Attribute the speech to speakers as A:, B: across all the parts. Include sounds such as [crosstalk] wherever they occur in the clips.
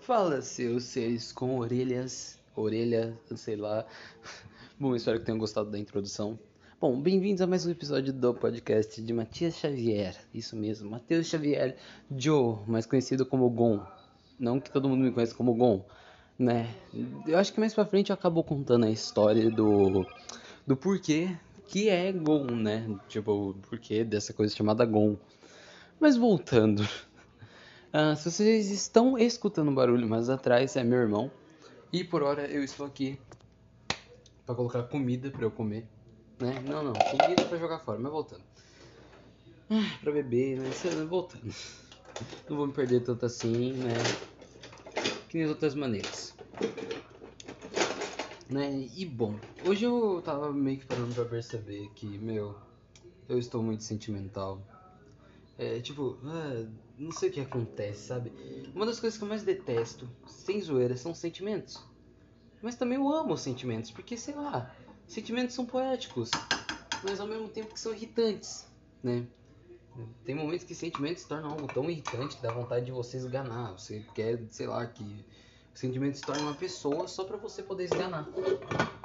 A: Fala, seus seres com orelhas, orelha, sei lá. [laughs] Bom, espero que tenham gostado da introdução. Bom, bem-vindos a mais um episódio do podcast de Matias Xavier. Isso mesmo, Matheus Xavier Joe, mais conhecido como Gon. Não que todo mundo me conheça como Gon, né? Eu acho que mais pra frente eu acabo contando a história do do porquê que é Gon, né? Tipo, o porquê dessa coisa chamada Gon. Mas voltando, uh, se vocês estão escutando barulho mais atrás, é meu irmão. E por hora eu estou aqui para colocar comida para eu comer, né? Não, não, comida para jogar fora, mas voltando. Ah, para beber, mas voltando. Não vou me perder tanto assim, né? Que nem as outras maneiras. Né? E bom, hoje eu tava meio que parando pra perceber que, meu, eu estou muito sentimental. É, tipo, ah, não sei o que acontece, sabe? Uma das coisas que eu mais detesto, sem zoeira, são sentimentos. Mas também eu amo os sentimentos, porque, sei lá, sentimentos são poéticos, mas ao mesmo tempo que são irritantes, né? Tem momentos que sentimentos se tornam algo tão irritante que dá vontade de você esganar. Você quer, sei lá, que o sentimento se torne uma pessoa só pra você poder esganar.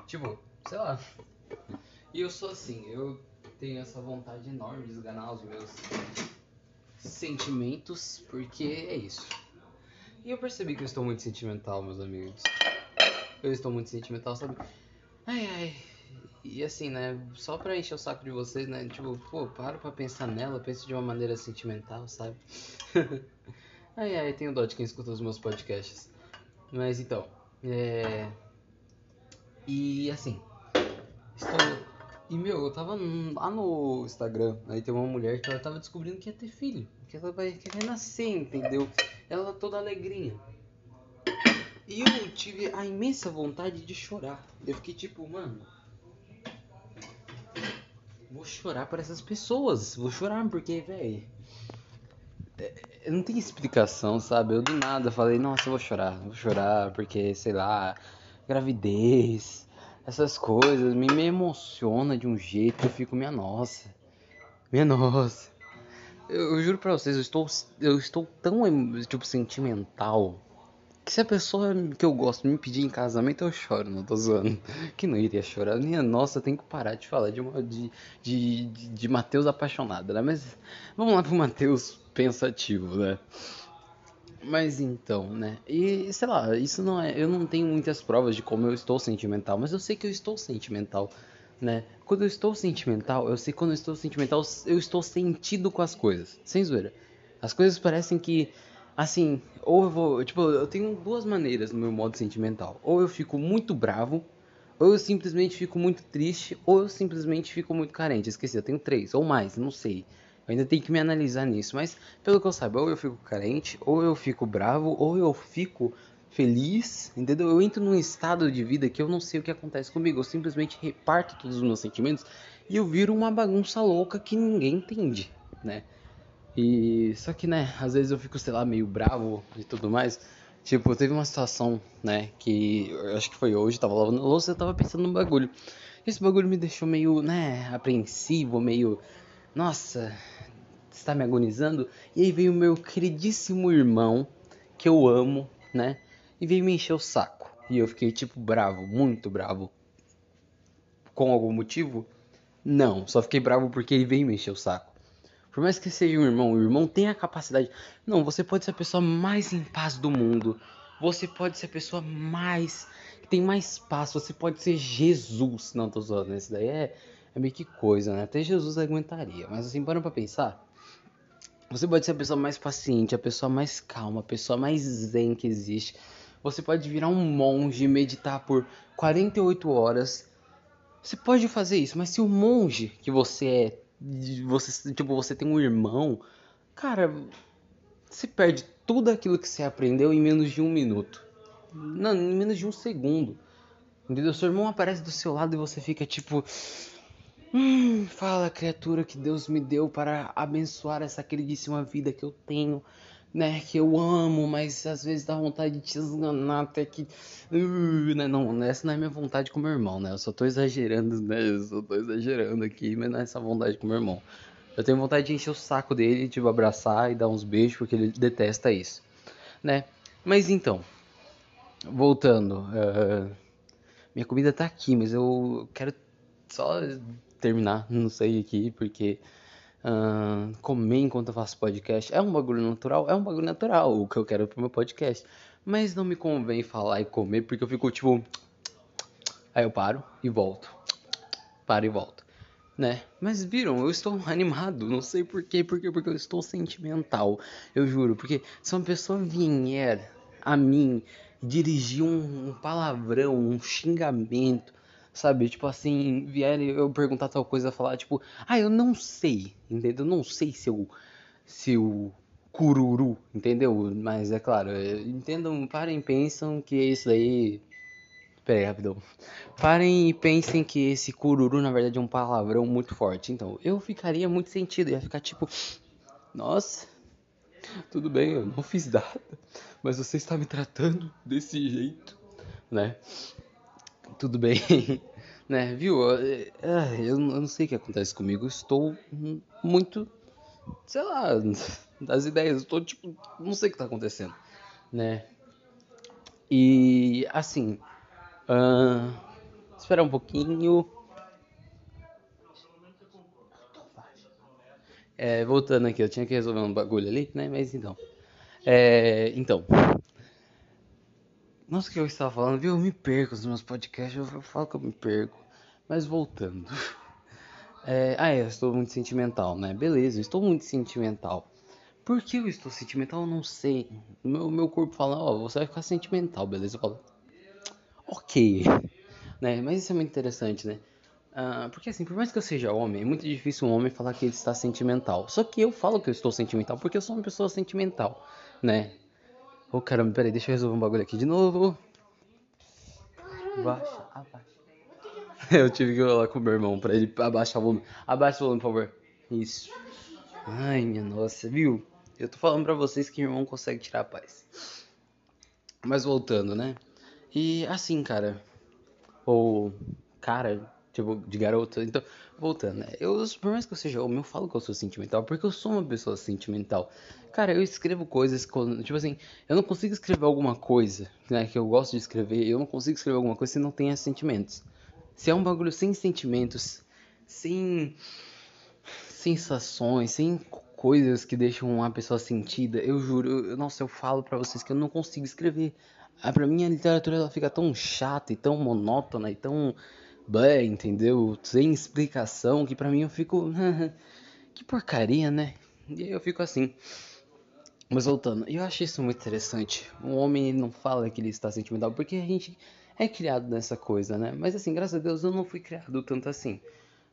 A: Tipo, sei lá. E eu sou assim, eu tenho essa vontade enorme de esganar os meus sentimentos, porque é isso. E eu percebi que eu estou muito sentimental, meus amigos. Eu estou muito sentimental, sabe? Ai, ai. E assim, né? Só pra encher o saco de vocês, né? Tipo, pô, para pra pensar nela, pense de uma maneira sentimental, sabe? [laughs] ai, ai, tenho dó de quem escuta os meus podcasts. Mas então, é. E assim, estou e meu, eu tava lá no Instagram, aí tem uma mulher que ela tava descobrindo que ia ter filho, que ela vai, que vai nascer, entendeu? Ela toda alegrinha. E eu tive a imensa vontade de chorar. Eu fiquei tipo, mano. Vou chorar para essas pessoas. Vou chorar porque, velho. É, não tem explicação, sabe? Eu do nada falei, nossa, eu vou chorar. Vou chorar porque, sei lá, gravidez essas coisas me, me emociona de um jeito que eu fico, minha nossa, minha nossa. Eu, eu, juro pra vocês, eu estou, eu estou tão, tipo, sentimental que se a pessoa que eu gosto me pedir em casamento, eu choro, não tô zoando. Que não iria chorar. Minha nossa, tenho que parar de falar de, uma, de, de, de, de Mateus apaixonado, né? Mas vamos lá pro Mateus pensativo, né? Mas então, né? E sei lá, isso não é. Eu não tenho muitas provas de como eu estou sentimental, mas eu sei que eu estou sentimental, né? Quando eu estou sentimental, eu sei que quando eu estou sentimental, eu estou sentido com as coisas. Sem zoeira. As coisas parecem que. Assim, ou eu vou. Tipo, eu tenho duas maneiras no meu modo sentimental. Ou eu fico muito bravo, ou eu simplesmente fico muito triste, ou eu simplesmente fico muito carente. Esqueci, eu tenho três, ou mais, não sei. Eu ainda tenho que me analisar nisso, mas pelo que eu saiba, ou eu fico carente, ou eu fico bravo, ou eu fico feliz, entendeu? Eu entro num estado de vida que eu não sei o que acontece comigo, eu simplesmente reparto todos os meus sentimentos e eu viro uma bagunça louca que ninguém entende, né? E só que, né, às vezes eu fico, sei lá, meio bravo e tudo mais. Tipo, teve uma situação, né, que eu acho que foi hoje, tava lavando louça, eu tava pensando num bagulho. Esse bagulho me deixou meio, né, apreensivo, meio nossa, está me agonizando. E aí veio o meu queridíssimo irmão, que eu amo, né? E veio me encher o saco. E eu fiquei tipo bravo, muito bravo. Com algum motivo? Não, só fiquei bravo porque ele veio me encher o saco. Por mais que seja um irmão, o irmão tem a capacidade. Não, você pode ser a pessoa mais em paz do mundo. Você pode ser a pessoa mais. que tem mais paz. Você pode ser Jesus. Não, tô zoando. Esse daí é é meio que coisa, né? Até Jesus aguentaria. Mas assim, para pra pensar. Você pode ser a pessoa mais paciente, a pessoa mais calma, a pessoa mais zen que existe. Você pode virar um monge e meditar por 48 horas. Você pode fazer isso, mas se o monge que você é, você tipo, você tem um irmão, cara, você perde tudo aquilo que você aprendeu em menos de um minuto. Não, em menos de um segundo. Entendeu? Seu irmão aparece do seu lado e você fica tipo, Hum, fala, criatura que Deus me deu para abençoar essa queridíssima vida que eu tenho, né? Que eu amo, mas às vezes dá vontade de te esganar até que. Uh, né? Não, essa não é minha vontade com meu irmão, né? Eu só tô exagerando, né? Eu só tô exagerando aqui, mas não é essa vontade com meu irmão. Eu tenho vontade de encher o saco dele, tipo, abraçar e dar uns beijos, porque ele detesta isso, né? Mas então, voltando. Uh, minha comida tá aqui, mas eu quero só terminar, [laughs] não sei aqui, porque uh, comer enquanto eu faço podcast é um bagulho natural, é um bagulho natural o que eu quero pro meu podcast. Mas não me convém falar e comer, porque eu fico tipo. Aí eu paro e volto. Paro e volto. Né? Mas viram, eu estou [laughs] animado, não sei porquê, porque, porque eu estou sentimental, eu juro, porque se uma pessoa vier a mim dirigir um, um palavrão, um xingamento, sabe? Tipo assim, vier eu perguntar tal coisa, falar tipo, ah, eu não sei, entendeu? Eu não sei se eu, se o cururu, entendeu? Mas é claro, é, entendam, parem, pensam que isso daí. Pera aí, rapidão. Parem e pensem que esse cururu na verdade é um palavrão muito forte. Então, eu ficaria muito sentido, ia ficar tipo, nossa, tudo bem, eu não fiz nada, mas você está me tratando desse jeito, né? Tudo bem, [laughs] né? Viu? Eu, eu não sei o que acontece comigo, estou muito, sei lá, [laughs] das ideias, estou tipo, não sei o que está acontecendo, né? E assim, uh, esperar um pouquinho. É, voltando aqui, eu tinha que resolver um bagulho ali, né? Mas então. É, então. Nossa, o que eu estava falando, viu? Eu me perco nos meus podcasts, eu falo que eu me perco. Mas voltando. [laughs] É, ah, é, eu estou muito sentimental, né? Beleza, eu estou muito sentimental. Por que eu estou sentimental? Eu não sei. Meu, meu corpo fala, ó, oh, você vai ficar sentimental, beleza? Eu falo, ok. [laughs] Né? Mas isso é muito interessante, né? Uh, porque assim, por mais que eu seja homem, é muito difícil um homem falar que ele está sentimental. Só que eu falo que eu estou sentimental porque eu sou uma pessoa sentimental, né? Ô oh, caramba, peraí, deixa eu resolver um bagulho aqui de novo. Baixa, abaixa. [laughs] Eu tive que lá com o meu irmão pra ele abaixar o volume. Abaixa o volume, por favor. Isso. Ai, minha nossa, viu? Eu tô falando pra vocês que o irmão consegue tirar a paz. Mas voltando, né? E assim, cara. Ou. Cara, tipo, de garota. Então, voltando, né? Eu, por mais que eu seja homem, eu falo que eu sou sentimental, porque eu sou uma pessoa sentimental. Cara, eu escrevo coisas tipo assim, eu não consigo escrever alguma coisa, né, que eu gosto de escrever, eu não consigo escrever alguma coisa se não tenha sentimentos. Se é um bagulho sem sentimentos, sem sensações, sem coisas que deixam uma pessoa sentida, eu juro, eu, nossa, eu falo para vocês que eu não consigo escrever. Ah, pra mim a literatura ela fica tão chata e tão monótona e tão blé, entendeu? Sem explicação, que pra mim eu fico. que porcaria, né? E aí eu fico assim. Mas voltando, eu acho isso muito interessante. Um homem não fala que ele está sentimental porque a gente é criado nessa coisa, né? Mas assim, graças a Deus eu não fui criado tanto assim.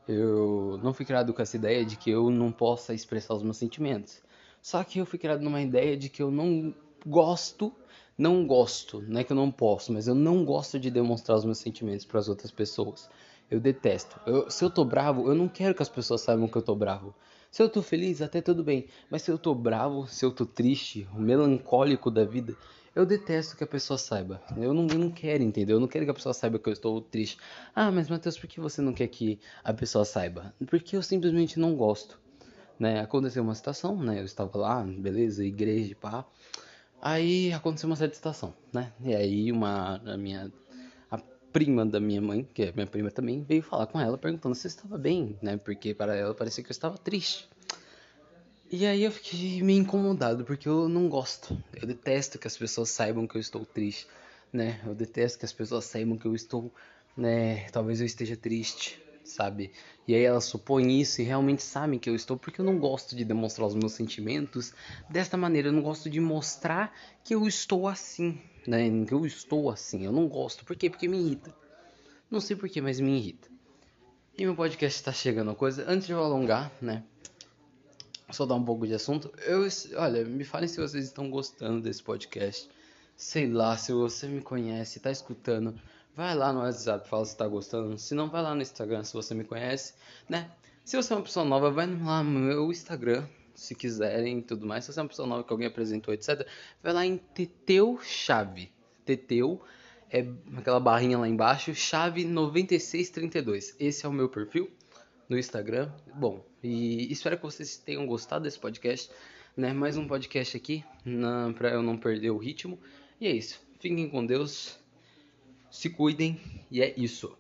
A: Eu não fui criado com essa ideia de que eu não possa expressar os meus sentimentos. Só que eu fui criado numa ideia de que eu não gosto não gosto, não é que eu não posso, mas eu não gosto de demonstrar os meus sentimentos para as outras pessoas. Eu detesto. Eu, se eu tô bravo, eu não quero que as pessoas saibam que eu tô bravo. Se eu tô feliz, até tudo bem. Mas se eu tô bravo, se eu tô triste, o melancólico da vida, eu detesto que a pessoa saiba. Eu não, eu não quero, entendeu? Eu não quero que a pessoa saiba que eu estou triste. Ah, mas Matheus, por que você não quer que a pessoa saiba? Porque eu simplesmente não gosto. Né? Aconteceu uma situação, né? Eu estava lá, beleza, igreja, pá. Aí aconteceu uma certa situação, né? E aí uma a minha a prima da minha mãe, que é minha prima também, veio falar com ela perguntando se eu estava bem, né? Porque para ela parecia que eu estava triste. E aí eu fiquei meio incomodado porque eu não gosto. Eu detesto que as pessoas saibam que eu estou triste, né? Eu detesto que as pessoas saibam que eu estou, né, talvez eu esteja triste sabe? E aí elas supõem isso e realmente sabem que eu estou, porque eu não gosto de demonstrar os meus sentimentos desta maneira. Eu não gosto de mostrar que eu estou assim, né? Que eu estou assim. Eu não gosto. Por quê? Porque me irrita. Não sei porquê, mas me irrita. E meu podcast está chegando a coisa. Antes de eu alongar, né? Só dar um pouco de assunto. Eu, olha, me falem se vocês estão gostando desse podcast. Sei lá, se você me conhece, está escutando vai lá no WhatsApp, fala se tá gostando. Se não, vai lá no Instagram se você me conhece, né? Se você é uma pessoa nova, vai lá no meu Instagram, se quiserem e tudo mais. Se você é uma pessoa nova que alguém apresentou, etc., vai lá em Teteu Chave. Teteu é aquela barrinha lá embaixo, chave 9632. Esse é o meu perfil no Instagram. Bom, e espero que vocês tenham gostado desse podcast, né? Mais um podcast aqui, para eu não perder o ritmo. E é isso. Fiquem com Deus. Se cuidem. E é isso.